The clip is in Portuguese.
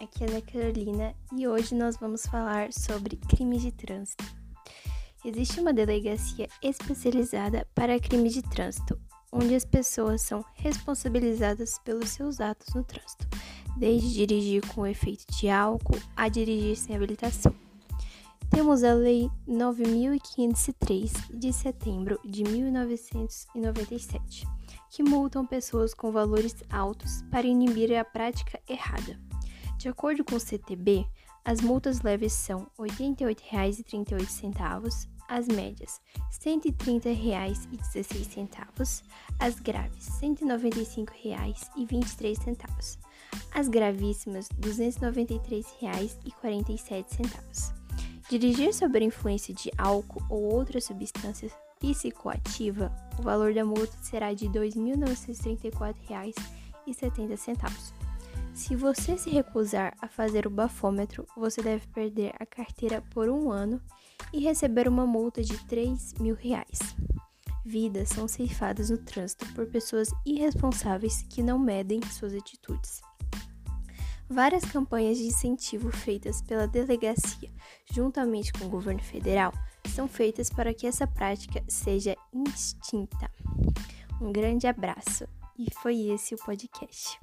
aqui é Ana Carolina e hoje nós vamos falar sobre crimes de trânsito. Existe uma delegacia especializada para crimes de trânsito, onde as pessoas são responsabilizadas pelos seus atos no trânsito, desde dirigir com efeito de álcool a dirigir sem habilitação. Temos a Lei 9503 de setembro de 1997, que multam pessoas com valores altos para inibir a prática errada. De acordo com o CTB, as multas leves são R$ 88,38, as médias R$ 130,16, as graves R$ 195,23, as gravíssimas R$ 293,47. Dirigir sob a influência de álcool ou outra substância psicoativa, o valor da multa será de R$ 2.934,70. Se você se recusar a fazer o bafômetro, você deve perder a carteira por um ano e receber uma multa de 3 mil reais. Vidas são ceifadas no trânsito por pessoas irresponsáveis que não medem suas atitudes. Várias campanhas de incentivo feitas pela delegacia, juntamente com o governo federal, são feitas para que essa prática seja extinta. Um grande abraço e foi esse o podcast.